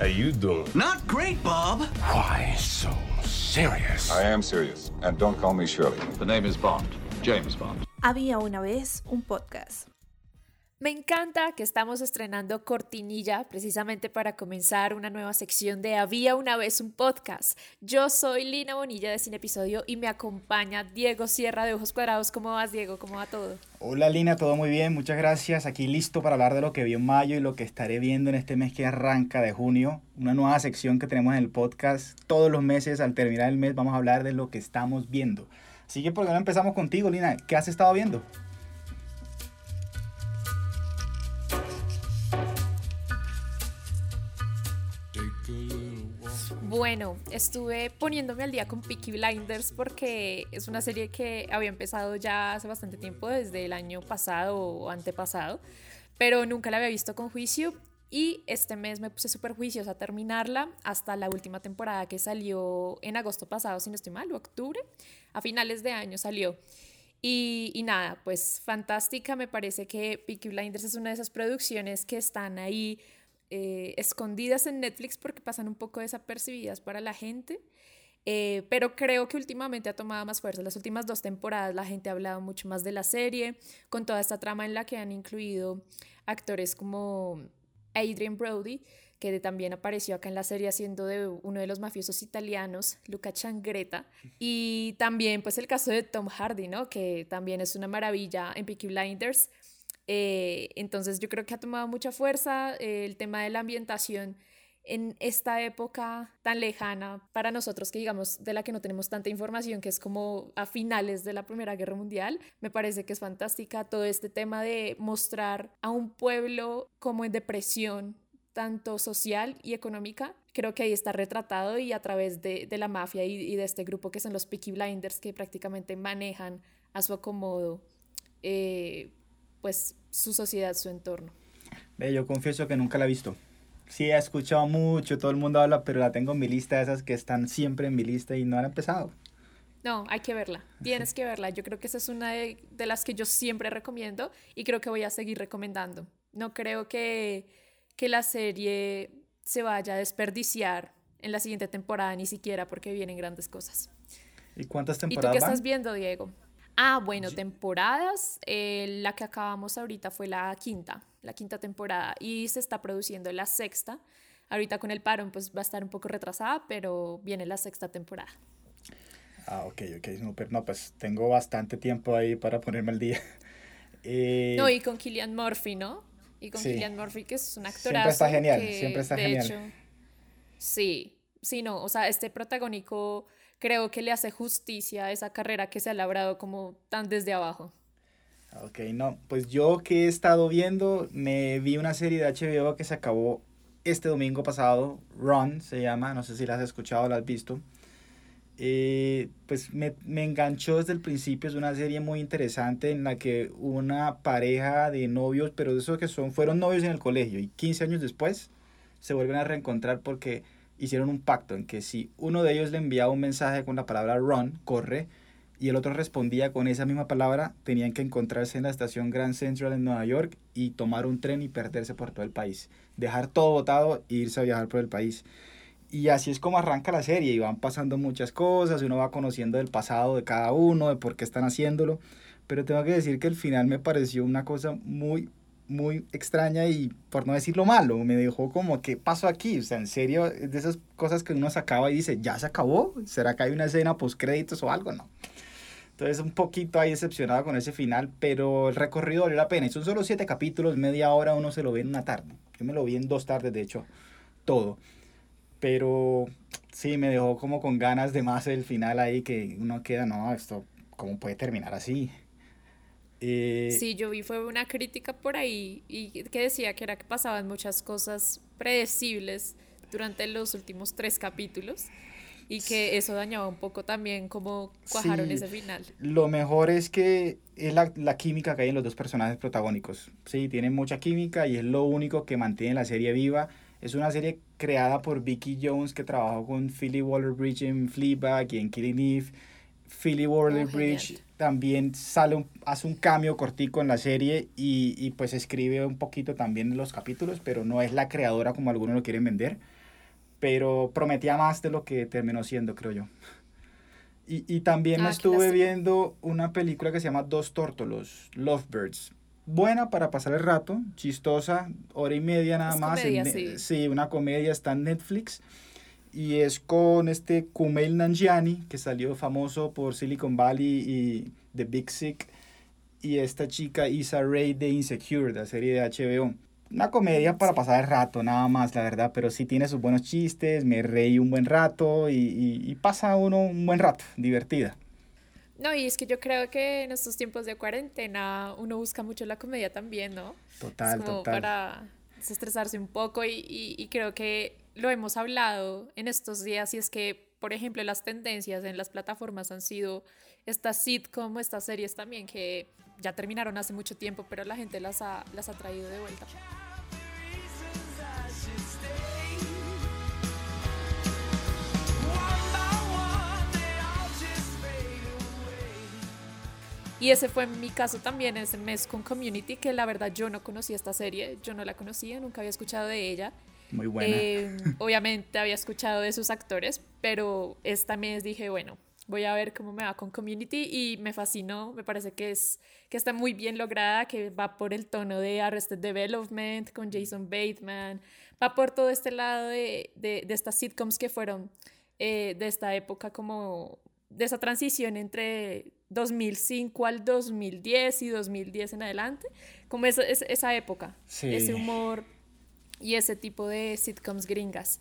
How you doing? Not great, Bob. Why so serious? I am serious, and don't call me Shirley. The name is Bond. James Bond. Había una vez un podcast. Me encanta que estamos estrenando cortinilla precisamente para comenzar una nueva sección de Había una vez un podcast. Yo soy Lina Bonilla de Cine Episodio y me acompaña Diego Sierra de Ojos Cuadrados. ¿Cómo vas, Diego? ¿Cómo va todo? Hola Lina, todo muy bien, muchas gracias. Aquí listo para hablar de lo que vi en mayo y lo que estaré viendo en este mes que arranca de junio. Una nueva sección que tenemos en el podcast. Todos los meses, al terminar el mes, vamos a hablar de lo que estamos viendo. Así que por qué no empezamos contigo, Lina. ¿Qué has estado viendo? Bueno, estuve poniéndome al día con Peaky Blinders porque es una serie que había empezado ya hace bastante tiempo, desde el año pasado o antepasado, pero nunca la había visto con juicio y este mes me puse súper juiciosa a terminarla hasta la última temporada que salió en agosto pasado, si no estoy mal, o octubre, a finales de año salió. Y, y, nada, pues fantástica, me parece que Peaky Blinders es una de esas producciones que están ahí eh, escondidas en Netflix porque pasan un poco desapercibidas para la gente. Eh, pero creo que últimamente ha tomado más fuerza. Las últimas dos temporadas la gente ha hablado mucho más de la serie, con toda esta trama en la que han incluido actores como Adrian Brody, que también apareció acá en la serie haciendo de uno de los mafiosos italianos, Luca Changreta, y también pues el caso de Tom Hardy, ¿no? que también es una maravilla en Peaky Blinders. Eh, entonces yo creo que ha tomado mucha fuerza eh, el tema de la ambientación en esta época tan lejana para nosotros que digamos de la que no tenemos tanta información, que es como a finales de la Primera Guerra Mundial, me parece que es fantástica todo este tema de mostrar a un pueblo como en depresión, tanto social y económica, creo que ahí está retratado y a través de, de la mafia y, de este grupo que son los Peaky Blinders que prácticamente manejan a su acomodo. Eh, pues su sociedad, su entorno. Ve, yo confieso que nunca la he visto. Sí, he escuchado mucho, todo el mundo habla, pero la tengo en mi lista de esas que están siempre en mi lista y no han empezado. No, hay que verla, tienes que verla. Yo creo que esa es una de, de, las que yo siempre recomiendo y creo que voy a seguir recomendando. No creo que, que la serie se vaya a desperdiciar en la siguiente temporada, ni siquiera porque vienen grandes cosas. ¿Y cuántas temporadas? ¿Y tú qué estás viendo, Diego? Ah, bueno, temporadas. Eh, la que acabamos ahorita fue la quinta, la quinta temporada y se está produciendo la sexta. Ahorita con el parón pues va a estar un poco retrasada, pero viene la sexta temporada. Ah, ok, ok, no, pero no, pues tengo bastante tiempo ahí para ponerme al día. Eh, no, y con Killian Murphy, ¿no? Y con sí. Killian Murphy, que es un actorazo. Siempre está genial, que, siempre está de genial. Hecho, sí, sí, no, o sea, este protagónico creo que le hace justicia a esa carrera que se ha labrado como tan desde abajo. Ok, no, pues yo que he estado viendo, me vi una serie de HBO que se acabó este domingo pasado, Run se llama, no sé si la has escuchado o la has visto. Eh, pues me, me, enganchó desde el principio, es una serie muy interesante en la que una pareja de novios, pero de esos que son, fueron novios en el colegio y 15 años después se vuelven a reencontrar porque hicieron un pacto en que si uno de ellos le enviaba un mensaje con la palabra run, corre, y el otro respondía con esa misma palabra, tenían que encontrarse en la estación Grand Central en Nueva York y tomar un tren y perderse por todo el país. Dejar todo botado e irse a viajar por el país. Y así es como arranca la serie y van pasando muchas cosas, uno va conociendo el pasado de cada uno, de por qué están haciéndolo. Pero tengo que decir que el final me pareció una cosa muy, muy extraña y por no decirlo malo, me dejó como, ¿qué pasó aquí? O sea, en serio, de esas cosas que uno se acaba y dice, ¿ya se acabó? ¿Será que hay una escena post créditos o algo? No. Entonces un poquito ahí decepcionado con ese final, pero el recorrido valió la pena. Y son solo siete capítulos, media hora uno se lo ve en una tarde. Yo me lo vi en dos tardes, de hecho, todo. Pero sí, me dejó como con ganas de más el final ahí, que uno queda, no, esto, ¿cómo puede terminar así? Eh, sí, yo vi fue una crítica por ahí y que decía que era que pasaban muchas cosas predecibles durante los últimos tres capítulos y que eso dañaba un poco también cómo cuajaron sí, ese final. Lo mejor es que es la, la, química que hay en los dos personajes protagónicos. Sí, tienen mucha química y es lo único que mantiene la serie viva. Es una serie creada por Vicky Jones que trabajó con Philly Waller-Bridge en Fleabag y en Killing Eve. Philly Waller-Bridge oh, también sale un, hace un cambio cortico en la serie y, y, pues escribe un poquito también en los capítulos, pero no es la creadora como algunos lo quieren vender. pero prometía más de lo que terminó siendo, creo yo. Y, y también Ah, estuve viendo una película que se llama Dos Tórtolos, Lovebirds. Buena para pasar el rato, chistosa, hora y media nada Es más. en comedia, sí. una comedia, está en Netflix. Y es con este Kumail Nanjiani, que salió famoso por Silicon Valley y The Big Sick. Y esta chica Issa Rae de Insecure, de la serie de HBO. Una comedia para pasar el rato, nada más, la verdad, pero sí tiene sus buenos chistes, me reí un buen rato y, y- y pasa uno un buen rato, divertida. No, y es que yo creo que en estos tiempos de cuarentena uno busca mucho la comedia también, ¿no? Total, es como total. para desestresarse un poco y, y- y creo que lo hemos hablado en estos días y es que, por ejemplo, las tendencias en las plataformas han sido estas sitcom, estas series también que ya terminaron hace mucho tiempo, pero la gente las ha, las ha traído de vuelta. Y ese fue mi caso también ese mes con Community, que la verdad yo no conocía esta serie, yo no la conocía, nunca había escuchado de ella. Muy buena. Eh, obviamente había escuchado de sus actores, pero esta mes dije, bueno, voy a ver cómo me va con Community y me fascinó, me parece que, es, que está muy bien lograda, que va por el tono de Arrested Development con Jason Bateman, va por todo este lado de, de, de estas sitcoms que fueron eh, de esta época como de esa transición entre 2005 al 2010 y 2010 en adelante, como esa, esa, época, Sí. ese humor y ese tipo de sitcoms gringas.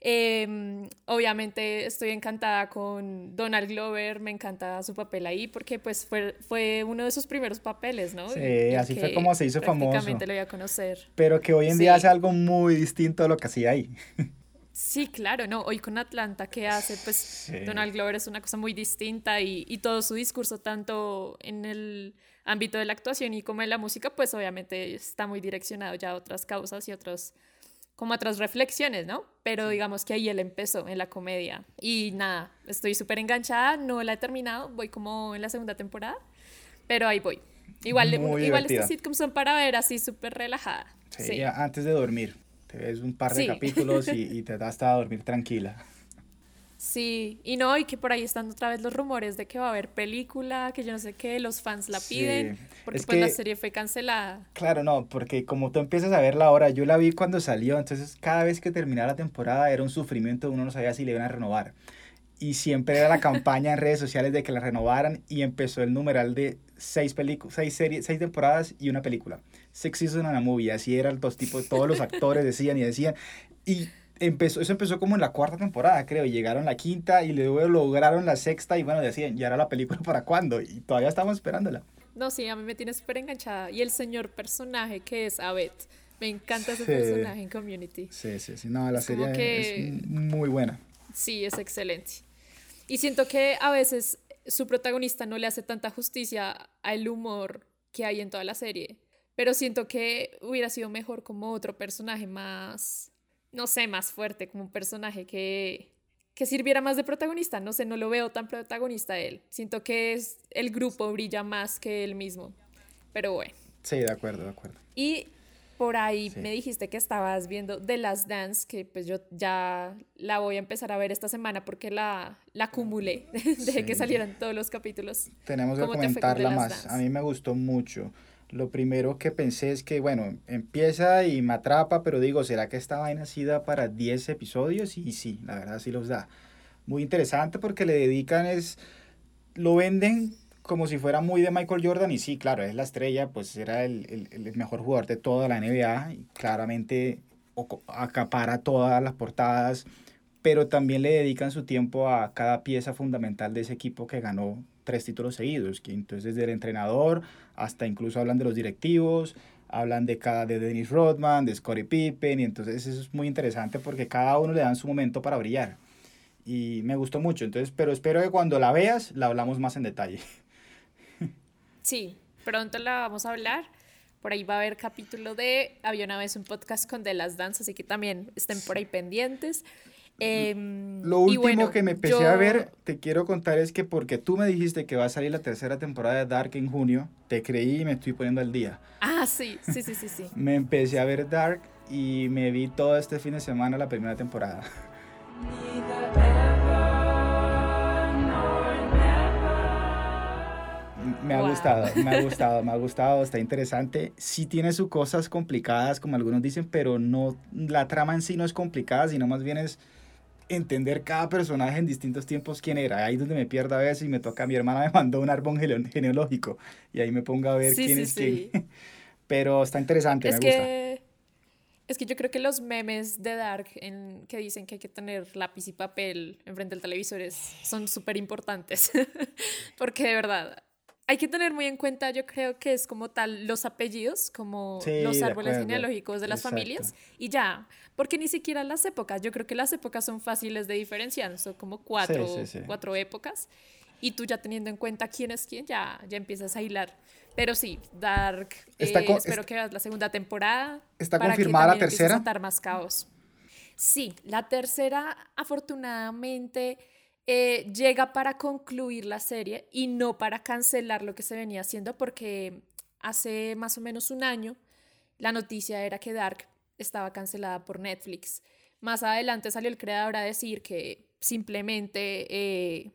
Eh, obviamente estoy encantada con Donald Glover, me encanta su papel ahí porque pues fue, fue uno de sus primeros papeles, ¿no? Sí, así fue como se hizo famoso. Prácticamente lo iba a conocer. Pero que hoy en día Sí. hace algo muy distinto a lo que hacía ahí. Sí, claro, no, hoy con Atlanta que hace, pues Sí. Donald Glover es una cosa muy distinta y, y todo su discurso, tanto en el ámbito de la actuación y como en la música, pues obviamente está muy direccionado ya a otras causas y otros, como otras reflexiones, ¿no? Pero digamos que ahí él empezó en la comedia y nada, estoy súper enganchada, no la he terminado, voy como en la segunda temporada, pero ahí voy. Igual, Muy igual divertida. estas sitcoms son para ver así súper relajada. Sí, antes de dormir. Te ves un par de Sí. capítulos y, y te das hasta a dormir tranquila. Sí, y no, y que por ahí están otra vez los rumores de que va a haber película, que yo no sé qué, los fans la Sí, piden, porque es pues la que- serie fue cancelada. Claro, no, porque como tú empiezas a verla ahora, yo la vi cuando salió, entonces cada vez que terminaba la temporada era un sufrimiento, uno no sabía si le iban a renovar. Y siempre era la campaña en redes sociales de que la renovaran y empezó el numeral de seis películas, seis series, seis temporadas y una película. Six seasons and a movie, así eran los tipos, todos los actores decían y decían. Y empezó, eso empezó como en la cuarta temporada, creo, y llegaron la quinta y luego lograron la sexta y bueno, decían, ¿y ahora la película para cuándo? Y todavía estamos esperándola. No, sí, a mí me tiene súper enganchada. Y el señor personaje que es Abed, me encanta ese Sí. personaje en Community. Sí, sí, sí, no, la Es serie que- es muy buena. Sí, es excelente. Y siento que a veces su protagonista no le hace tanta justicia al humor que hay en toda la serie. Pero siento que hubiera sido mejor como otro personaje más, no sé, más fuerte, como un personaje que, que sirviera más de protagonista. No sé, no lo veo tan protagonista él. Siento que es, el grupo brilla más que él mismo. Pero bueno. Sí, de acuerdo, de acuerdo. Y por ahí Sí. me dijiste que estabas viendo The Last Dance, que pues yo ya la voy a empezar a ver esta semana porque la, la acumulé, dejé que salieran todos los capítulos. Tenemos que ¿Cómo te fue con comentarla más. Dance? A mí me gustó mucho. Lo primero que pensé es que, bueno, empieza y me atrapa, pero digo, ¿será que esta vaina sí da para 10 episodios? Y sí, la verdad sí los da. Muy interesante porque le dedican es, lo venden como si fuera muy de Michael Jordan y sí, claro, es la estrella, pues era el, el- el mejor jugador de toda la NBA y claramente acapara todas las portadas, pero también le dedican su tiempo a cada pieza fundamental de ese equipo que ganó tres títulos seguidos, que entonces desde el entrenador hasta incluso hablan de los directivos, hablan de cada de Dennis Rodman, de Scottie Pippen, y entonces eso es muy interesante porque cada uno le dan su momento para brillar. Y me gustó mucho, entonces, pero espero que cuando la veas la hablamos más en detalle. Sí, pronto la vamos a hablar. Por ahí va a haber capítulo de Había una vez un podcast con The Last Dance, así que también estén por ahí pendientes. Em, Lo último bueno, que me empecé yo- a ver, te quiero contar es que porque tú me dijiste que va a salir la tercera temporada de Dark en junio, te creí y me estoy poniendo al día. Ah, sí, sí, sí, sí, sí. Me empecé a ver Dark y me vi todo este fin de semana la primera temporada. Me ha Wow. gustado, me ha gustado, me ha gustado, está interesante. Sí tiene sus cosas complicadas, como algunos dicen, pero no, la trama en sí no es complicada, sino más bien es entender cada personaje en distintos tiempos quién era. Ahí es donde me pierdo a veces y me toca, mi hermana me mandó un árbol gene- genealógico y ahí me pongo a ver Sí, quién sí, es sí. quién. Pero está interesante, Es me gusta. que, es que yo creo que los memes de Dark en, que dicen que hay que tener lápiz y papel enfrente del televisor es- son súper importantes. Porque de verdad, hay que tener muy en cuenta, yo creo que es como tal los apellidos, como Sí, los de árboles acuerdo. genealógicos de las Exacto. familias, y ya. Porque ni siquiera las épocas, yo creo que las épocas son fáciles de diferenciar, son como cuatro, sí, sí. cuatro épocas. Y tú ya teniendo en cuenta quién es quién, ya, ya empiezas a hilar. Pero sí, Dark, Está eh, espero est- que veas la segunda temporada. ¿Está para que confirmada la tercera? a más caos. Sí, la tercera afortunadamente eh, llega para concluir la serie y no para cancelar lo que se venía haciendo porque hace más o menos un año la noticia era que Dark estaba cancelada por Netflix. Más adelante salió el creador a decir que simplemente eh,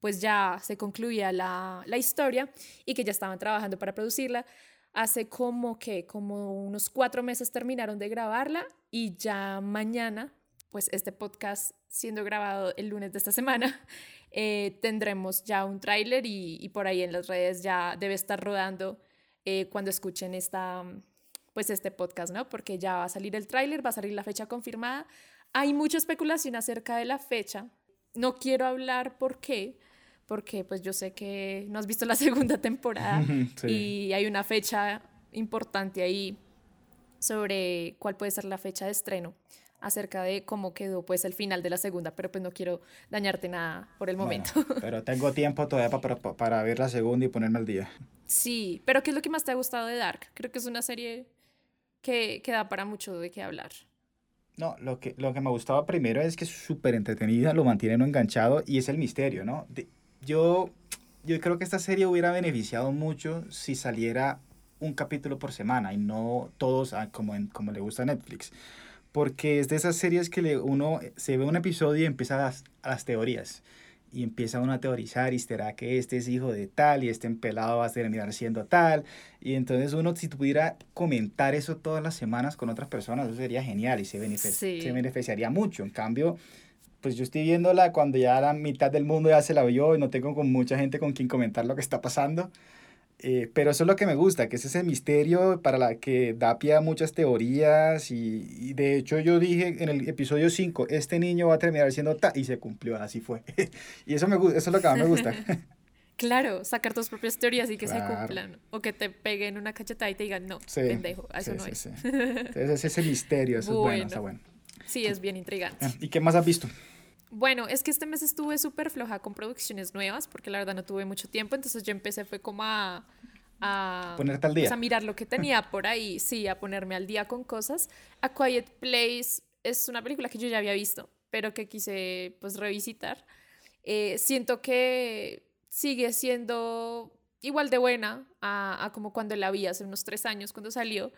pues ya se concluía la, la historia y que ya estaban trabajando para producirla. Hace como que, como unos cuatro meses terminaron de grabarla y ya mañana, pues este podcast siendo grabado el lunes de esta semana, eh, tendremos ya un tráiler y, y por ahí en las redes ya debe estar rodando eh, cuando escuchen esta, pues este podcast, ¿no? Porque ya va a salir el tráiler, va a salir la fecha confirmada. Hay mucha especulación acerca de la fecha. No quiero hablar por qué, porque pues yo sé que no has visto la segunda temporada Sí. y hay una fecha importante ahí sobre cuál puede ser la fecha de estreno acerca de cómo quedó pues el final de la segunda, pero pues no quiero dañarte nada por el Bueno, momento. pero tengo tiempo todavía para, para, ver la segunda y ponerme al día. Sí, pero ¿qué es lo que más te ha gustado de Dark? Creo que es una serie que, que da para mucho de qué hablar. No, lo que, lo que me gustaba primero es que es súper entretenida, lo mantiene uno enganchado y es el misterio, ¿no? De- yo, yo creo que esta serie hubiera beneficiado mucho si saliera un capítulo por semana y no todos ah, como, en- como le gusta a Netflix. Porque es de esas series que le- uno se ve un episodio y empieza las, a las teorías. Y empieza uno a teorizar y será que este es hijo de tal y este empelado va a terminar siendo tal. Y entonces uno si pudiera comentar eso todas las semanas con otras personas, eso sería genial y se, benefic- Sí. se beneficiaría mucho. En cambio, pues yo estoy viéndola cuando ya la mitad del mundo ya se la vio y no tengo con mucha gente con quien comentar lo que está pasando. Eh, pero eso es lo que me gusta, que es ese misterio para la que da pie a muchas teorías y, y de hecho yo dije en el episodio 5, este niño va a terminar siendo ta y se cumplió, así fue. y eso me gusta, eso es lo que más me gusta. Claro, sacar tus propias teorías y que se Claro. cumplan. O que te peguen una cachetada y te digan, no, Sí, pendejo, eso sí, no es. sí. Entonces es ese misterio, eso es bueno, Bueno. está bueno. Sí, es bien intrigante. ¿Y qué más has visto? Bueno, es que este mes estuve súper floja con producciones nuevas porque la verdad no tuve mucho tiempo, entonces yo empecé fue como a... a Ponerte al día. pues, a mirar lo que tenía por ahí, sí, a ponerme al día con cosas. A Quiet Place es una película que yo ya había visto, pero que quise pues revisitar. Eh, siento que sigue siendo igual de buena a, a como cuando la vi hace unos tres años cuando salió,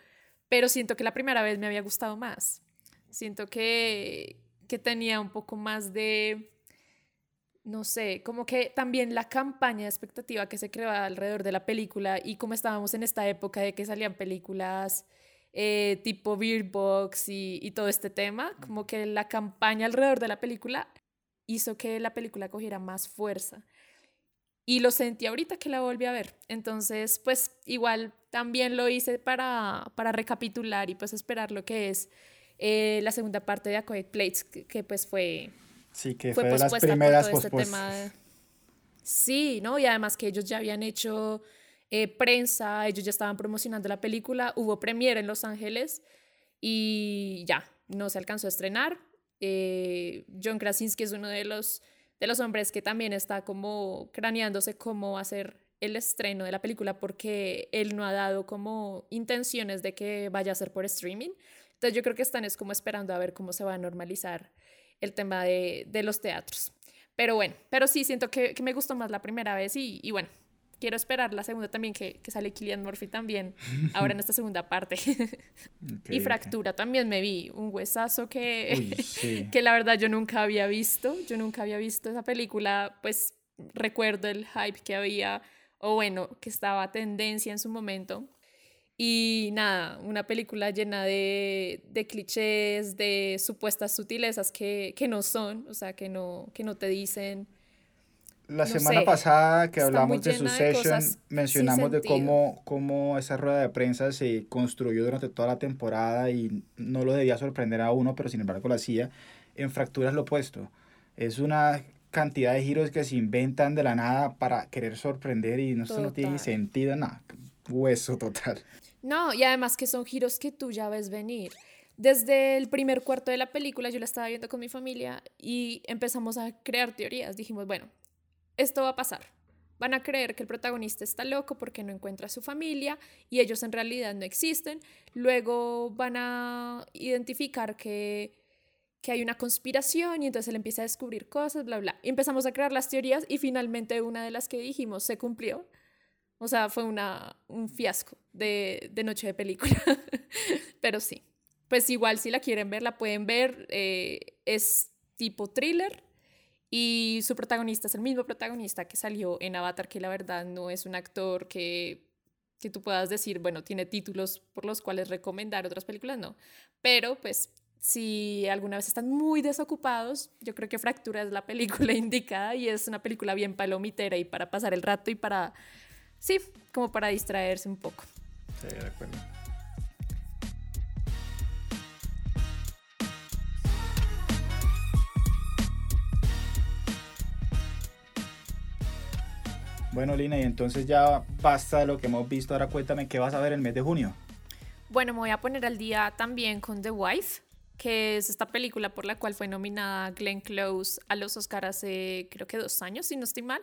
pero siento que la primera vez me había gustado más. Siento que, que tenía un poco más de, no sé, como que también la campaña de expectativa que se creaba alrededor de la película y como estábamos en esta época de que salían películas eh, tipo Beer Box y, y todo este tema, como que la campaña alrededor de la película hizo que la película cogiera más fuerza. Y lo sentí ahorita que la volví a ver. Entonces, pues igual también lo hice para, para recapitular y pues esperar lo que es eh, la segunda parte de A Quiet Place, que, que, pues fue, Sí, que fue fue, de las primeras por todo este tema. Sí, ¿no? Y además que ellos ya habían hecho eh, prensa, ellos ya estaban promocionando la película, hubo premiere en Los Ángeles y ya, no se alcanzó a estrenar. Eh, John Krasinski es uno de los, de los hombres que también está como craneándose cómo va a ser el estreno de la película porque él no ha dado como intenciones de que vaya a ser por streaming. Entonces yo creo que están es como esperando a ver cómo se va a normalizar el tema de, de los teatros. Pero bueno, pero sí siento que, que me gustó más la primera vez y, y bueno, quiero esperar la segunda también, que, que sale Killian Murphy también, ahora en esta segunda parte. y Fractura también me vi, un huesazo que, que la verdad yo nunca había visto, yo nunca había visto esa película, pues recuerdo el hype que había, o bueno, que estaba tendencia en su momento. Y nada, una película llena de, de clichés, de supuestas sutilezas que, que, no son, o sea, que no, que no te dicen la semana pasada que hablamos de Succession, mencionamos de cómo, cómo esa rueda de prensa se construyó durante toda la temporada y no lo debía sorprender a uno, pero sin embargo lo hacía. En Fracturas lo opuesto. Es una cantidad de giros que se inventan de la nada para querer sorprender y no, no tiene sentido, nada. Hueso total. No, y además que son giros que tú ya ves venir. Desde el primer cuarto de la película yo la estaba viendo con mi familia y empezamos a crear teorías. Dijimos, bueno, esto va a pasar. Van a creer que el protagonista está loco porque no encuentra a su familia y ellos en realidad no existen. Luego van a identificar que, que hay una conspiración y entonces él empieza a descubrir cosas, bla, bla. Y empezamos a crear las teorías y finalmente una de las que dijimos se cumplió. O sea, fue una, un fiasco de, de noche de película. Pero sí, pues igual si la quieren ver, la pueden ver. Eh, es tipo thriller, y su protagonista es el mismo protagonista que salió en Avatar, que la verdad no es un actor que, que tú puedas decir, bueno, tiene títulos por los cuales recomendar otras películas, no. Pero pues si alguna vez están muy desocupados, yo creo que Fractura es la película indicada y es una película bien palomitera y para pasar el rato y para, sí, como para distraerse un poco. Sí, de acuerdo. Bueno, Lina, y entonces ya basta de lo que hemos visto. Ahora cuéntame qué vas a ver el mes de junio. Bueno, me voy a poner al día también con The Wife, que es esta película por la cual fue nominada Glenn Close a los Oscars hace creo que dos años, si no estoy mal,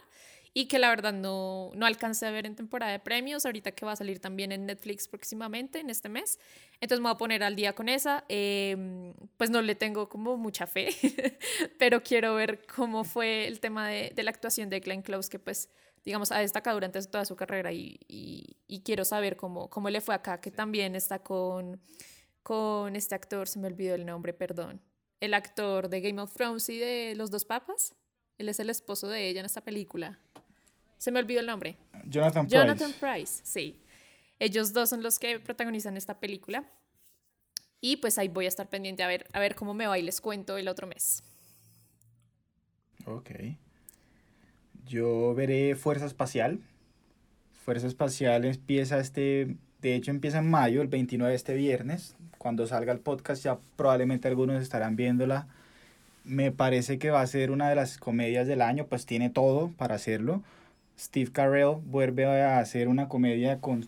y que la verdad no, no alcancé a ver en temporada de premios, ahorita que va a salir también en Netflix próximamente, en este mes. Entonces me voy a poner al día con esa. Em, pues no le tengo como mucha fe, pero quiero ver cómo fue el tema de, de la actuación de Glenn Close, que pues digamos, ha destacado durante toda su carrera y, y, quiero saber cómo, cómo le fue acá, que también está con, con este actor, se me olvidó el nombre, perdón, el actor de Game of Thrones y de Los Dos Papas, él es el esposo de ella en esta película. Se me olvidó el nombre. Jonathan Price. Jonathan Price, sí. Ellos dos son los que protagonizan esta película. Y pues ahí voy a estar pendiente a ver, a ver cómo me va y les cuento el otro mes. Ok. Yo veré Fuerza Espacial. Fuerza Espacial empieza este, de hecho empieza en mayo, el 29 de este viernes. Cuando salga el podcast ya probablemente algunos estarán viéndola. Me parece que va a ser una de las comedias del año, pues tiene todo para hacerlo. Steve Carell vuelve a hacer una comedia con,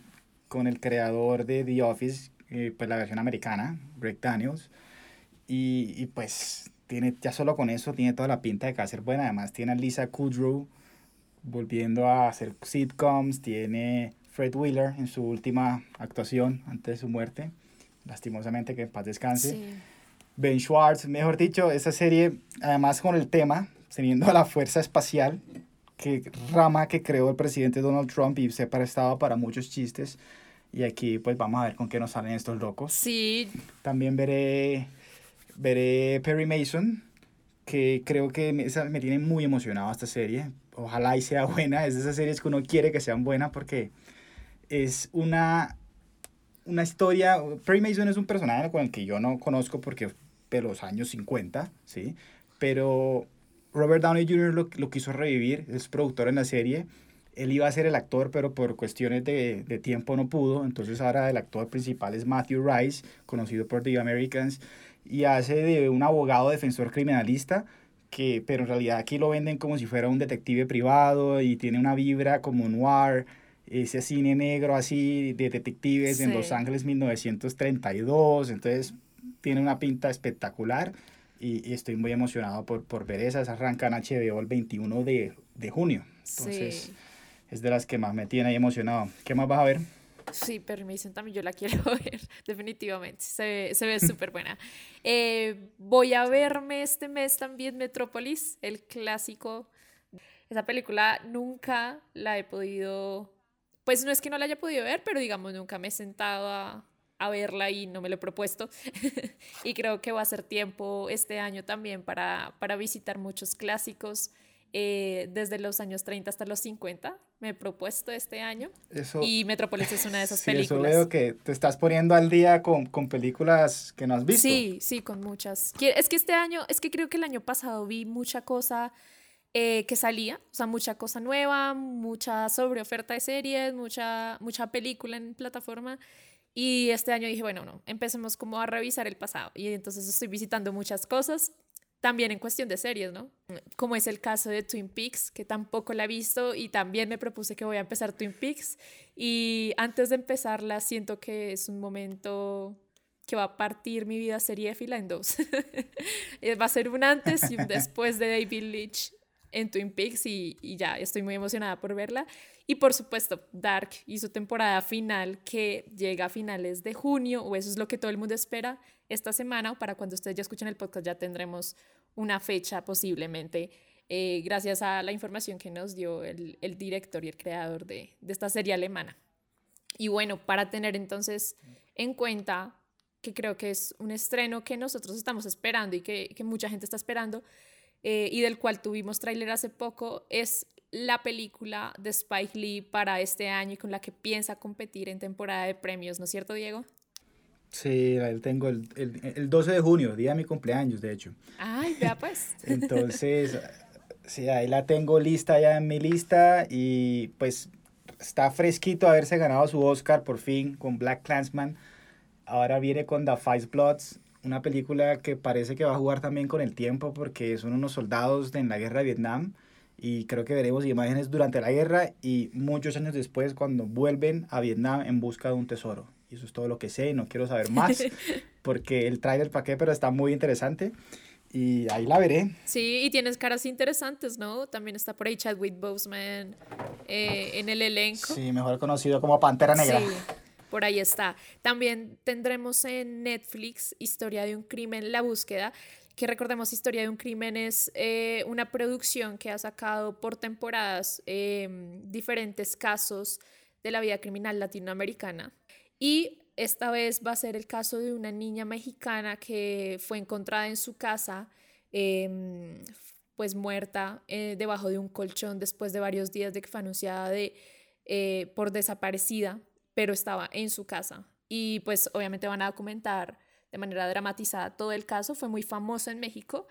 con el creador de The Office, eh, pues la versión americana, Greg Daniels. Y, y, pues tiene, ya solo con eso tiene toda la pinta de que va a ser buena. Además tiene a Lisa Kudrow volviendo a hacer sitcoms, tiene Fred Wheeler en su última actuación antes de su muerte, lastimosamente que en paz descanse. Ben Schwartz, mejor dicho, esa serie, además con el tema, teniendo la fuerza espacial, que rama que creó el presidente Donald Trump y se prestaba para muchos chistes. Y aquí pues vamos a ver con qué nos salen estos locos. Sí. También veré, veré Perry Mason, que creo que me, me tiene muy emocionado esta serie ojalá y sea buena, es de esas series que uno quiere que sean buenas porque es una, una historia, Perry Mason es un personaje con el que yo no conozco porque de los años 50, ¿sí? Pero Robert Downey Jr. lo, lo quiso revivir, es productor en la serie, él iba a ser el actor, pero por cuestiones de, de, tiempo no pudo. Entonces ahora el actor principal es Matthew Rice, conocido por The Americans, y hace de un abogado defensor criminalista que, pero en realidad aquí lo venden como si fuera un detective privado y tiene una vibra como noir, ese cine negro así de detectives en Los Ángeles 1932, entonces tiene una pinta espectacular y, estoy muy emocionado por, por ver esas, arrancan HBO el 21 de, de junio, entonces es de las que más me tiene ahí emocionado. ¿Qué más vas a ver? Sí, permiso, también yo la quiero ver, definitivamente. Se, se ve súper buena. Eh, voy a verme este mes también Metrópolis, el clásico. Esa película nunca la he podido, pues no es que no la haya podido ver, pero digamos nunca me he sentado a, a verla y no me lo he propuesto. y creo que va a ser tiempo este año también para, para visitar muchos clásicos eh, desde los años 30 hasta los 50. Me he propuesto este año. Eso, y Metrópolis es una de esas sí, películas. Eso veo que te estás poniendo al día con, con películas que no has visto. Sí, sí, con muchas. Es que este año, es que creo que el año pasado vi mucha cosa eh, que salía, o sea, mucha cosa nueva, mucha sobreoferta de series, mucha, mucha película en plataforma. Y este año dije, bueno, no, empecemos como a revisar el pasado. Y entonces estoy visitando muchas cosas, también en cuestión de series, ¿no? Como es el caso de Twin Peaks, que tampoco la he visto y también me propuse que voy a empezar Twin Peaks. Y antes de empezarla, siento que es un momento que va a partir mi vida seriéfila en dos. va a ser un antes y un después de David Leitch en Twin Peaks y, y, ya estoy muy emocionada por verla. Y por supuesto, Dark y su temporada final que llega a finales de junio, o eso es lo que todo el mundo espera esta semana, o para cuando ustedes ya escuchen el podcast ya tendremos una fecha posiblemente, eh, gracias a la información que nos dio el, el director y el creador de, de esta serie alemana. Y bueno, para tener entonces en cuenta que creo que es un estreno que nosotros estamos esperando y que, que mucha gente está esperando, eh, y del cual tuvimos tráiler hace poco, es la película de Spike Lee para este año y con la que piensa competir en temporada de premios, ¿no es cierto, Diego? Sí, la tengo el, el, el 12 de junio, día de mi cumpleaños, de hecho. Ay, vea pues. Entonces, sí, ahí la tengo lista ya en mi lista y pues está fresquito haberse ganado su Oscar por fin con Black Clansman. Ahora viene con The Five Bloods, una película que parece que va a jugar también con el tiempo porque son unos soldados en la guerra de Vietnam y creo que veremos imágenes durante la guerra y muchos años después cuando vuelven a Vietnam en busca de un tesoro. Y eso es todo lo que sé y no quiero saber más porque el trailer para qué, pero está muy interesante y ahí la veré. Sí, y tienes caras interesantes, ¿no? También está por ahí Chadwick Boseman eh, en el elenco. Sí, mejor conocido como Pantera Negra. Sí por ahí está. También tendremos en Netflix Historia de un crimen, La búsqueda, que recordemos Historia de un crimen es eh, una producción que ha sacado por temporadas eh, diferentes casos de la vida criminal latinoamericana. Y esta vez va a ser el caso de una niña mexicana que fue encontrada en su casa, eh, pues muerta eh, debajo de un colchón después de varios días de que fue anunciada de, eh, por desaparecida pero estaba en su casa. Y pues obviamente van a documentar de manera dramatizada todo el caso. Fue muy famoso en México.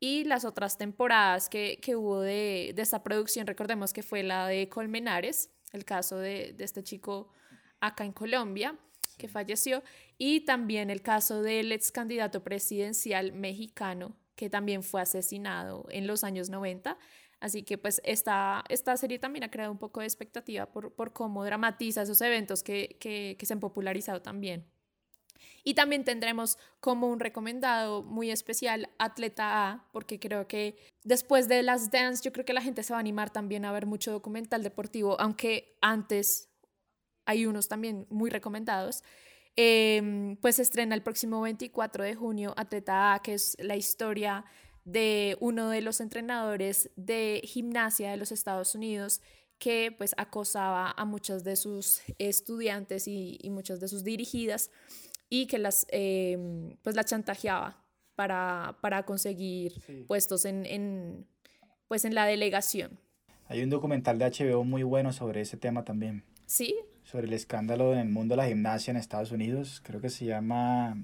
Y las otras temporadas que, que hubo de, de, esta producción, recordemos que fue la de Colmenares, el caso de, de este chico acá en Colombia, que falleció, y también el caso del ex candidato presidencial mexicano, que también fue asesinado en los años 90 Así que pues esta, esta serie también ha creado un poco de expectativa por, por cómo dramatiza esos eventos que, que, que se han popularizado también. Y también tendremos como un recomendado muy especial Atleta A, porque creo que después de las Dance, yo creo que la gente se va a animar también a ver mucho documental deportivo, aunque antes hay unos también muy recomendados. Eh, pues estrena el próximo 24 de junio Atleta A, que es la historia de uno de los entrenadores de gimnasia de los Estados Unidos que pues acosaba a muchas de sus estudiantes y, y muchas de sus dirigidas y que las eh, pues la chantajeaba para, para conseguir sí. puestos en, en, pues en la delegación. Hay un documental de HBO muy bueno sobre ese tema también. Sí. Sobre el escándalo en el mundo de la gimnasia en Estados Unidos. Creo que se llama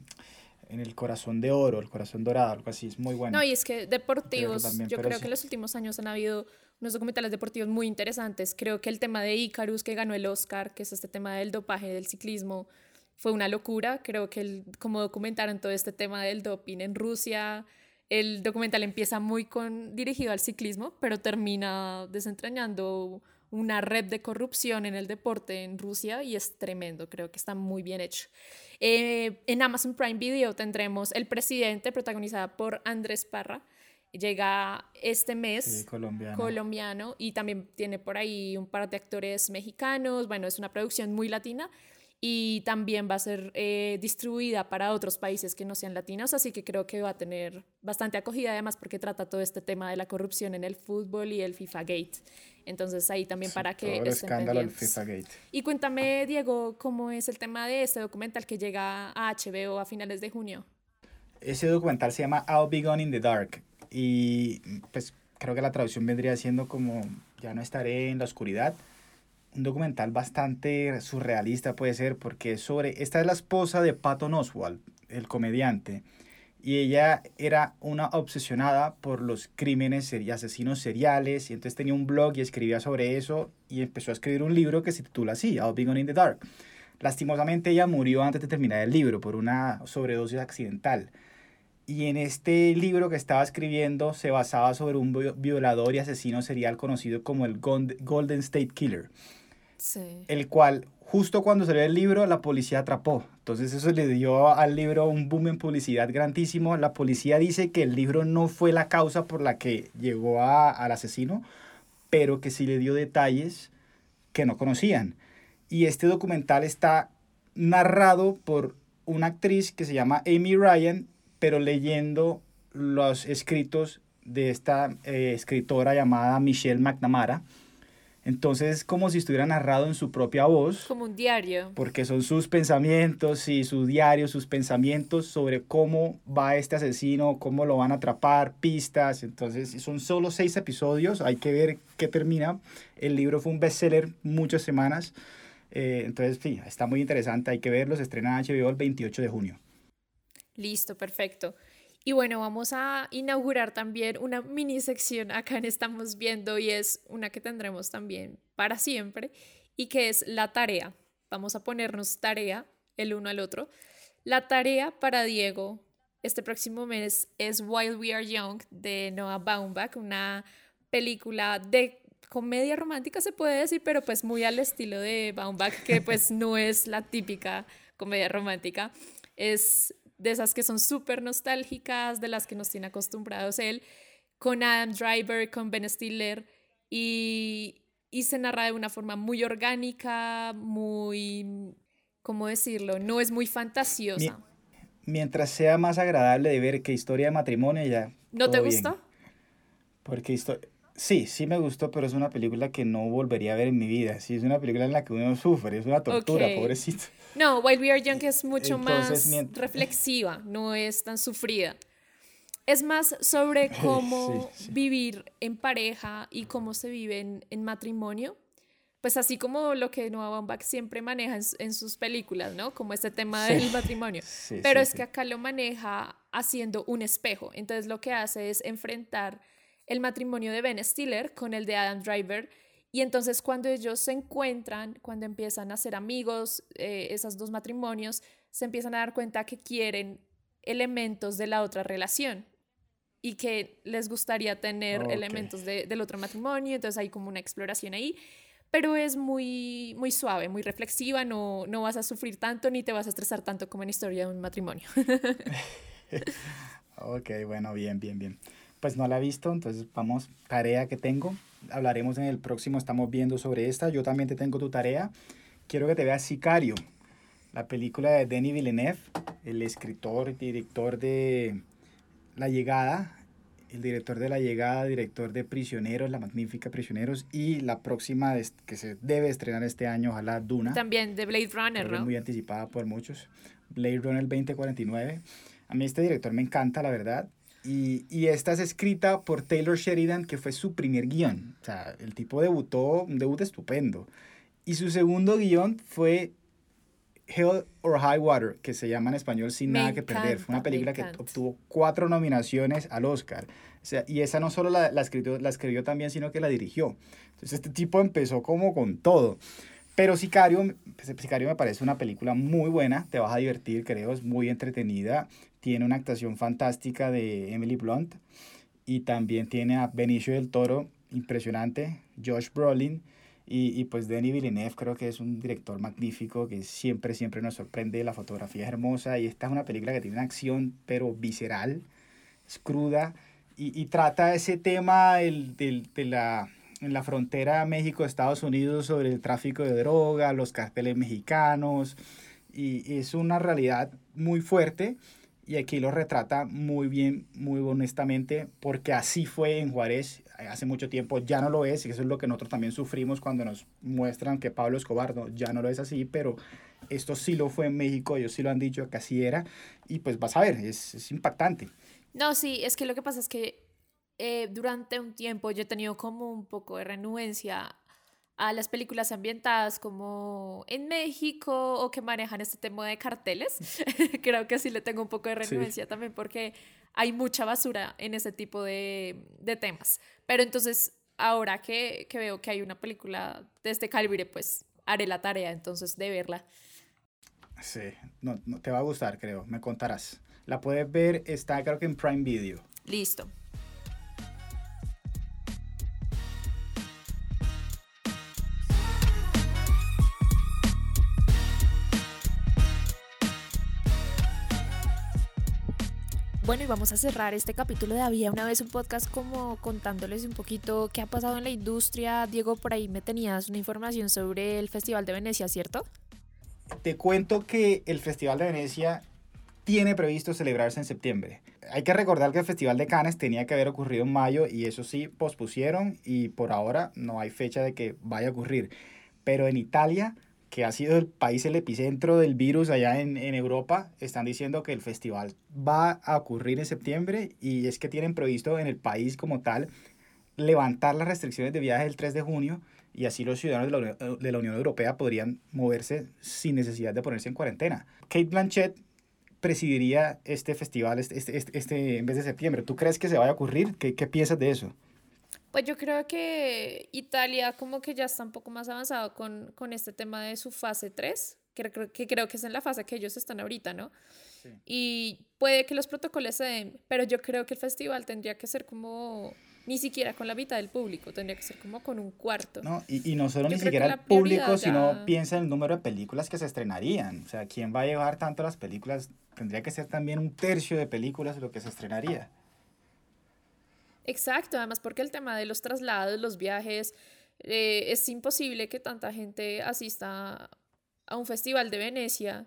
en el corazón de oro, el corazón dorado, algo así, es muy bueno. No, y es que deportivos, también, yo creo sí. que en los últimos años han habido unos documentales deportivos muy interesantes. Creo que el tema de Icarus, que ganó el Oscar, que es este tema del dopaje, del ciclismo, fue una locura. Creo que el, como documentaron todo este tema del doping en Rusia, el documental empieza muy con, dirigido al ciclismo, pero termina desentrañando una red de corrupción en el deporte en Rusia y es tremendo, creo que está muy bien hecho. Eh, en Amazon Prime Video tendremos El Presidente, protagonizada por Andrés Parra. Llega este mes, sí, colombiano. colombiano, y también tiene por ahí un par de actores mexicanos. Bueno, es una producción muy latina. Y también va a ser eh, distribuida para otros países que no sean latinos, así que creo que va a tener bastante acogida además porque trata todo este tema de la corrupción en el fútbol y el FIFA Gate. Entonces ahí también para que... Todo el escándalo del FIFA Gate. Y cuéntame, Diego, cómo es el tema de este documental que llega a HBO a finales de junio. Ese documental se llama I'll Be Gone in the Dark y pues creo que la traducción vendría siendo como Ya no estaré en la oscuridad un documental bastante surrealista puede ser porque sobre esta es la esposa de Patton Oswalt, el comediante, y ella era una obsesionada por los crímenes y asesinos seriales y entonces tenía un blog y escribía sobre eso y empezó a escribir un libro que se titula así, I'll Be Gone in the Dark. Lastimosamente ella murió antes de terminar el libro por una sobredosis accidental. Y en este libro que estaba escribiendo se basaba sobre un violador y asesino serial conocido como el Golden State Killer el cual justo cuando salió el libro la policía atrapó. Entonces eso le dio al libro un boom en publicidad grandísimo. La policía dice que el libro no fue la causa por la que llegó a, al asesino, pero que sí le dio detalles que no conocían. Y este documental está narrado por una actriz que se llama Amy Ryan, pero leyendo los escritos de esta eh, escritora llamada Michelle McNamara entonces, como si estuviera narrado en su propia voz. Como un diario. Porque son sus pensamientos y su diario, sus pensamientos sobre cómo va este asesino, cómo lo van a atrapar, pistas. Entonces, son solo seis episodios, hay que ver qué termina. El libro fue un bestseller muchas semanas. Eh, entonces, sí, está muy interesante, hay que verlo. Se estrena en HBO el 28 de junio. Listo, perfecto. Y bueno, vamos a inaugurar también una mini sección acá en Estamos Viendo y es una que tendremos también para siempre y que es la tarea. Vamos a ponernos tarea el uno al otro. La tarea para Diego este próximo mes es While We Are Young de Noah Baumbach, una película de comedia romántica se puede decir, pero pues muy al estilo de Baumbach, que pues no es la típica comedia romántica. Es de esas que son súper nostálgicas, de las que nos tiene acostumbrados él, con Adam Driver, con Ben Stiller, y, y se narra de una forma muy orgánica, muy, ¿cómo decirlo? No es muy fantasiosa. Mientras sea más agradable de ver que historia de matrimonio ya. ¿No te gustó? Porque Sí, sí me gustó, pero es una película que no volvería a ver en mi vida. Sí, es una película en la que uno sufre, es una tortura, pobrecito. No, While We Are Young es mucho más reflexiva, no es tan sufrida. Es más sobre cómo vivir en pareja y cómo se vive en, matrimonio. Pues así como lo que Noah Baumbach siempre maneja en, sus películas, ¿no? Como este tema del matrimonio. Pero es que acá lo maneja haciendo un espejo. Entonces lo que hace es enfrentar el matrimonio de Ben Stiller con el de Adam Driver. Y entonces cuando ellos se encuentran, cuando empiezan a ser amigos, eh, esos dos matrimonios, se empiezan a dar cuenta que quieren elementos de la otra relación y que les gustaría tener elementos del otro matrimonio, entonces hay como una exploración ahí, pero es muy, muy suave, muy reflexiva, no, no vas a sufrir tanto ni te vas a estresar tanto como en historia de un matrimonio. ok, bueno, bien, bien, bien pues no la he visto, entonces vamos, tarea que tengo. Hablaremos en el próximo, estamos viendo sobre esta. Yo también te tengo tu tarea. Quiero que te veas Sicario, la película de Denis Villeneuve, el escritor, director de La Llegada, el director de La Llegada, director de Prisioneros, la magnífica Prisioneros, y la próxima que se debe estrenar este año, ojalá Duna. También de Blade Runner, ¿no? Muy anticipada por muchos. Blade Runner 2049. A mí este director me encanta, la verdad. Y, y, esta es escrita por Taylor Sheridan, que fue su primer guion. O sea, el tipo debutó, un debut estupendo. Y su segundo guion fue Hell or High Water, que se llama en español Sin Nada que Perder. Fue una película que obtuvo cuatro nominaciones al Oscar. O sea, y esa no solo la, la, escribió, la escribió también, sino que la dirigió. Entonces este tipo empezó como con todo. Pero Sicario, Sicario me parece una película muy buena, te vas a divertir, creo, es muy entretenida, tiene una actuación fantástica de Emily Blunt y también tiene a Benicio del Toro, impresionante, Josh Brolin y, y pues Denis Villeneuve creo que es un director magnífico que siempre, siempre nos sorprende, la fotografía es hermosa y esta es una película que tiene una acción pero visceral, es cruda y, y trata ese tema el, del, de la en la frontera México-Estados Unidos sobre el tráfico de droga, los carteles mexicanos, y es una realidad muy fuerte y aquí lo retrata muy bien, muy honestamente, porque así fue en Juárez hace mucho tiempo, ya no lo es, y eso es lo que nosotros también sufrimos cuando nos muestran que Pablo Escobar no, ya no lo es así, pero esto sí lo fue en México, ellos sí lo han dicho que así era, y pues vas a ver, es, es impactante. No, sí, es que lo que pasa es que eh, durante un tiempo yo he tenido como un poco de renuencia a las películas ambientadas como en México o que manejan este tema de carteles. Creo que sí le tengo un poco de renuencia también porque hay mucha basura en ese tipo de, de temas. Pero entonces, ahora que, que, veo que hay una película de este calibre, pues haré la tarea entonces de verla. Sí, no, no te va a gustar, creo, me contarás. La puedes ver, está creo que en Prime Video. Listo. Bueno, y vamos a cerrar este capítulo de Había una vez un podcast como contándoles un poquito qué ha pasado en la industria. Diego, por ahí me tenías una información sobre el Festival de Venecia, ¿cierto? Te cuento que el Festival de Venecia tiene previsto celebrarse en septiembre. Hay que recordar que el Festival de Cannes tenía que haber ocurrido en mayo y eso sí pospusieron y por ahora no hay fecha de que vaya a ocurrir. Pero en Italia que ha sido el país el epicentro del virus allá en, en, Europa, están diciendo que el festival va a ocurrir en septiembre y es que tienen previsto en el país como tal levantar las restricciones de viaje el 3 de junio y así los ciudadanos de la, de la Unión Europea podrían moverse sin necesidad de ponerse en cuarentena. Kate Blanchett presidiría este festival este, este, este, en vez de septiembre. ¿Tú crees que se vaya a ocurrir? ¿Qué, qué piensas de eso? Pues yo creo que Italia como que ya está un poco más avanzado con, con este tema de su fase 3, que creo, que creo que es en la fase que ellos están ahorita, ¿no? Sí. Y puede que los protocolos se den, pero yo creo que el festival tendría que ser como ni siquiera con la mitad del público, tendría que ser como con un cuarto. No, y, y no solo yo ni siquiera el público, ya... sino piensa en el número de películas que se estrenarían. O sea, ¿quién va a llevar tanto las películas? Tendría que ser también un tercio de películas lo que se estrenaría. Exacto, además porque el tema de los traslados, los viajes, eh, es imposible que tanta gente asista a un festival de Venecia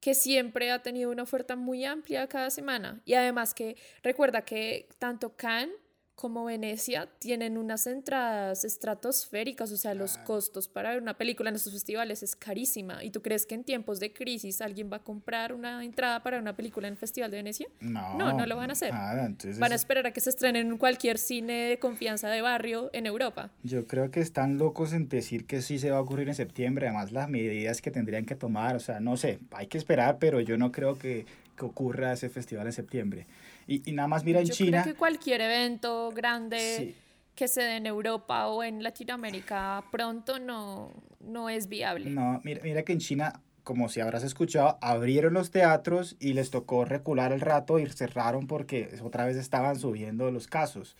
que siempre ha tenido una oferta muy amplia cada semana. Y además que recuerda que tanto Cannes como Venecia tienen unas entradas estratosféricas, o sea, los costos para ver una película en estos festivales es carísima. ¿Y tú crees que en tiempos de crisis alguien va a comprar una entrada para una película en el Festival de Venecia? No, no, no lo van a hacer. Nada, entonces... Van a esperar a que se estrene en cualquier cine de confianza de barrio en Europa. Yo creo que están locos en decir que sí se va a ocurrir en septiembre, además las medidas que tendrían que tomar, o sea, no sé, hay que esperar, pero yo no creo que, que ocurra ese festival en septiembre. Y, y, nada más mira en Yo China. Creo que cualquier evento grande sí. que se dé en Europa o en Latinoamérica pronto no, no es viable. No, mira, mira que en China, como si habrás escuchado, abrieron los teatros y les tocó recular el rato y cerraron porque otra vez estaban subiendo los casos.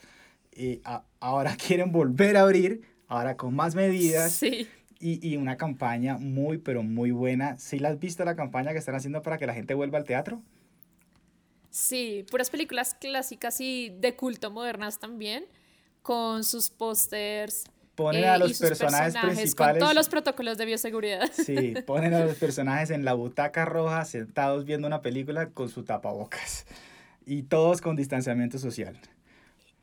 Y a, ahora quieren volver a abrir, ahora con más medidas. Sí. Y, y, una campaña muy, pero muy buena. ¿Sí la has visto la campaña que están haciendo para que la gente vuelva al teatro? Sí, puras películas clásicas y de culto modernas también, con sus pósters. Ponen eh, a los personajes, personajes, principales. Con todos los protocolos de bioseguridad. Sí, ponen a los personajes en la butaca roja, sentados viendo una película con su tapabocas. Y todos con distanciamiento social.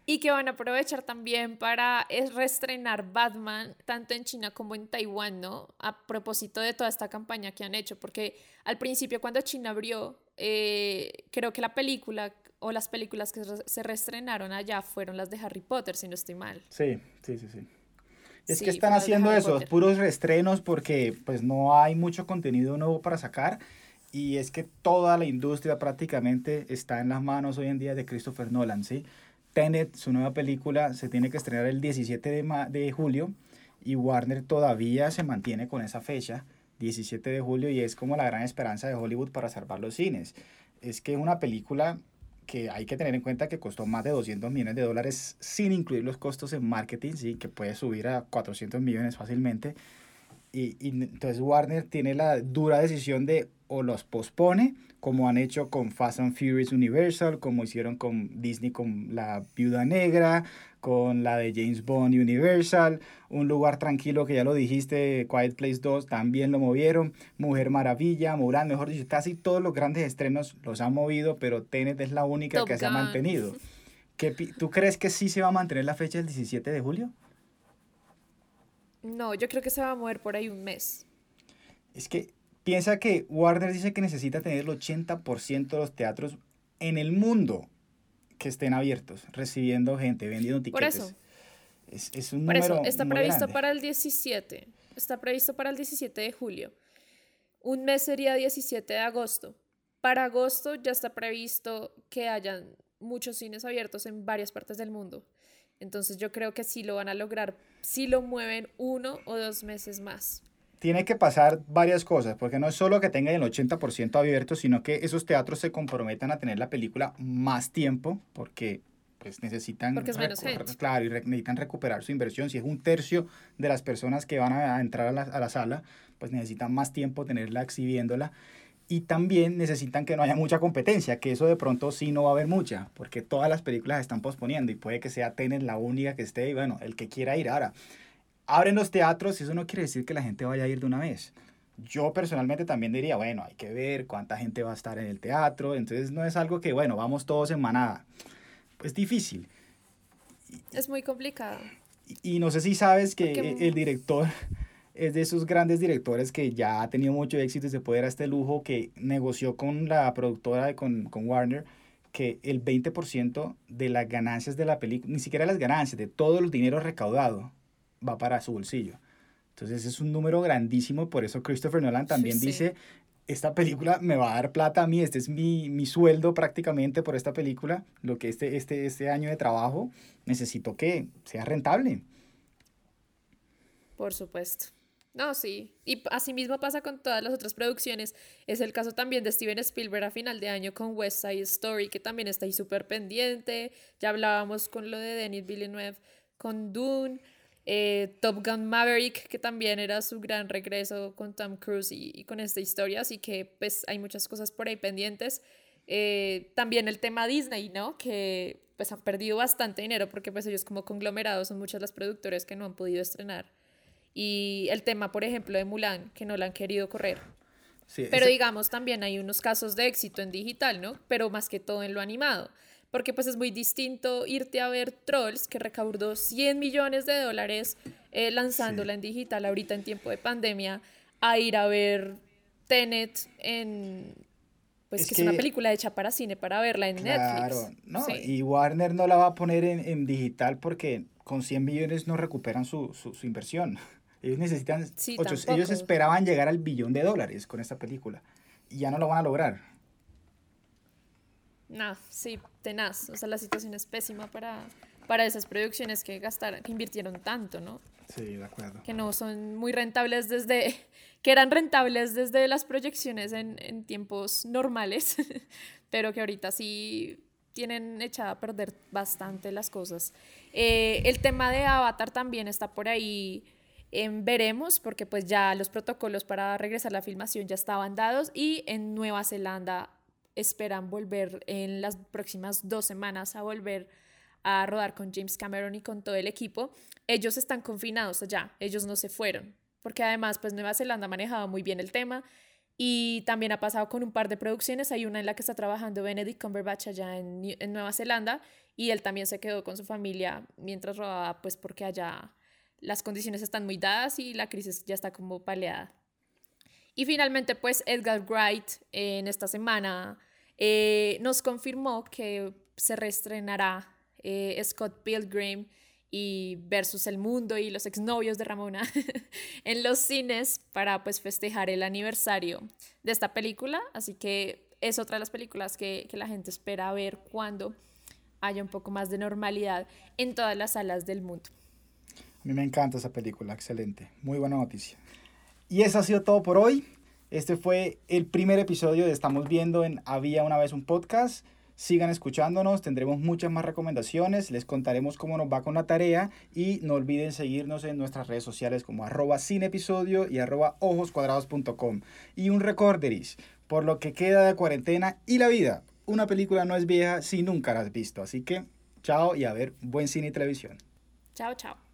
Y que van a aprovechar también para reestrenar Batman, tanto en China como en Taiwán, ¿no? A propósito de toda esta campaña que han hecho, porque al principio cuando China abrió, eh, creo que la película o las películas que se reestrenaron allá fueron las de Harry Potter, si no estoy mal. Sí, sí, sí, sí. Es sí, que están haciendo eso, Potter. puros reestrenos porque pues no hay mucho contenido nuevo para sacar y es que toda la industria prácticamente está en las manos hoy en día de Christopher Nolan, ¿sí? Tenet, su nueva película, se tiene que estrenar el 17 de, de julio y Warner todavía se mantiene con esa fecha 17 de julio y es como la gran esperanza de Hollywood para salvar los cines. Es que una película que hay que tener en cuenta que costó más de 200 millones de dólares sin incluir los costos en marketing, sí, que puede subir a 400 millones fácilmente. Y, y entonces Warner tiene la dura decisión de o los pospone, como han hecho con Fast and Furious Universal, como hicieron con Disney con La Viuda Negra, con la de James Bond Universal, Un lugar tranquilo que ya lo dijiste, Quiet Place 2 también lo movieron, Mujer Maravilla, Mulan, mejor dicho, casi todos los grandes estrenos los han movido, pero Tenet es la única Top que se ha mantenido. ¿Qué ¿Tú crees que sí se va a mantener la fecha del 17 de julio? No, yo creo que se va a mover por ahí un mes. Es que piensa que Warner dice que necesita tener el 80% de los teatros en el mundo que estén abiertos, recibiendo gente, vendiendo Por tiquetes. eso. Es, es un Por número eso, está muy previsto grande. para el 17. Está previsto para el 17 de julio. Un mes sería 17 de agosto. Para agosto ya está previsto que hayan muchos cines abiertos en varias partes del mundo. Entonces yo creo que sí lo van a lograr si lo mueven uno o dos meses más. Tiene que pasar varias cosas, porque no es solo que tengan el 80% abierto, sino que esos teatros se comprometan a tener la película más tiempo, porque pues necesitan Porque es menos gente. claro y necesitan recuperar su inversión si es un tercio de las personas que van a, a entrar a la, a la sala pues necesitan más tiempo tenerla exhibiéndola y también necesitan que no haya mucha competencia que eso de pronto sí no va a haber mucha porque todas las películas se están posponiendo y puede que sea Tenet la única que esté y bueno el que quiera ir ahora abren los teatros y eso no quiere decir que la gente vaya a ir de una vez yo personalmente también diría, bueno, hay que ver cuánta gente va a estar en el teatro, entonces no es algo que, bueno, vamos todos en manada. Es difícil. Es muy complicado. Y, y no sé si sabes que Porque- el director es de esos grandes directores que ya ha tenido mucho éxito y se puede dar este lujo que negoció con la productora, con, con Warner, que el 20% de las ganancias de la película, ni siquiera las ganancias, de todo el dinero recaudado, va para su bolsillo. Entonces es un número grandísimo, por eso Christopher Nolan también Sí. dice, esta película me va a dar plata a mí, este es mi, mi sueldo prácticamente por esta película, lo que este, este, este año de trabajo necesito que sea rentable. Por supuesto. No, sí. Y p- así mismo pasa con todas las otras producciones. Es el caso también de Steven Spielberg a final de año con West Side Story, que también está ahí súper pendiente. Ya hablábamos con lo de Denis Villeneuve, con Dune, eh, Top Gun Maverick, que también era su gran regreso con Tom Cruise y, con esta historia. Así que pues hay muchas cosas por ahí pendientes. Eh, también el tema Disney, ¿no? Que pues han perdido bastante dinero porque pues ellos como conglomerados son muchas las productores que no han podido estrenar. Y el tema, por ejemplo, de Mulan, que no la han querido correr. Sí, Pero ese- digamos, también hay unos casos de éxito en digital, ¿no? Pero más que todo en lo animado. Porque pues es muy distinto irte a ver Trolls, que recaudó 100 millones de dólares eh, lanzándola en digital ahorita en tiempo de pandemia, a ir a ver Tenet en... Pues Es que, es una que- película hecha para cine, para verla en Claro, Netflix. no, Sí. y Warner no la va a poner en, en digital porque con 100 millones no recuperan su, su, su inversión. Ellos necesitan, Sí, ocho- ellos esperaban llegar al billón de dólares con esta película y ya no lo van a lograr. No, sí, tenaz. O sea, la situación es pésima para, para esas producciones que gastaron, que invirtieron tanto, ¿no? Sí, de acuerdo. Que no son muy rentables desde, que eran rentables desde las proyecciones en, en tiempos normales, pero que ahorita sí tienen echada a perder bastante las cosas. Eh, el tema de Avatar también está por ahí. En veremos, porque pues ya los protocolos para regresar a la filmación ya estaban dados y en Nueva Zelanda esperan volver en las próximas dos semanas a volver a rodar con James Cameron y con todo el equipo. Ellos están confinados allá, ellos no se fueron, porque además pues Nueva Zelanda ha manejado muy bien el tema y también ha pasado con un par de producciones, hay una en la que está trabajando Benedict Cumberbatch allá en, en Nueva Zelanda y él también se quedó con su familia mientras rodaba pues porque allá las condiciones están muy dadas y la crisis ya está como paleada. Y finalmente, pues Edgar Wright en esta semana eh, nos confirmó que se reestrenará eh, Scott Pilgrim y versus el mundo y los exnovios de Ramona en los cines para pues festejar el aniversario de esta película. Así que es otra de las películas que, que la gente espera ver cuando haya un poco más de normalidad en todas las salas del mundo. A mí me encanta esa película, excelente. Muy buena noticia. Y eso ha sido todo por hoy. Este fue el primer episodio de Estamos Viendo en Había una vez un podcast. Sigan escuchándonos, tendremos muchas más recomendaciones, les contaremos cómo nos va con la tarea y no olviden seguirnos en nuestras redes sociales como arroba episodio y arroba ojoscuadrados.com. Y un recorderis, por lo que queda de cuarentena y la vida. Una película no es vieja si nunca la has visto, así que chao y a ver buen cine y televisión. Chao, chao.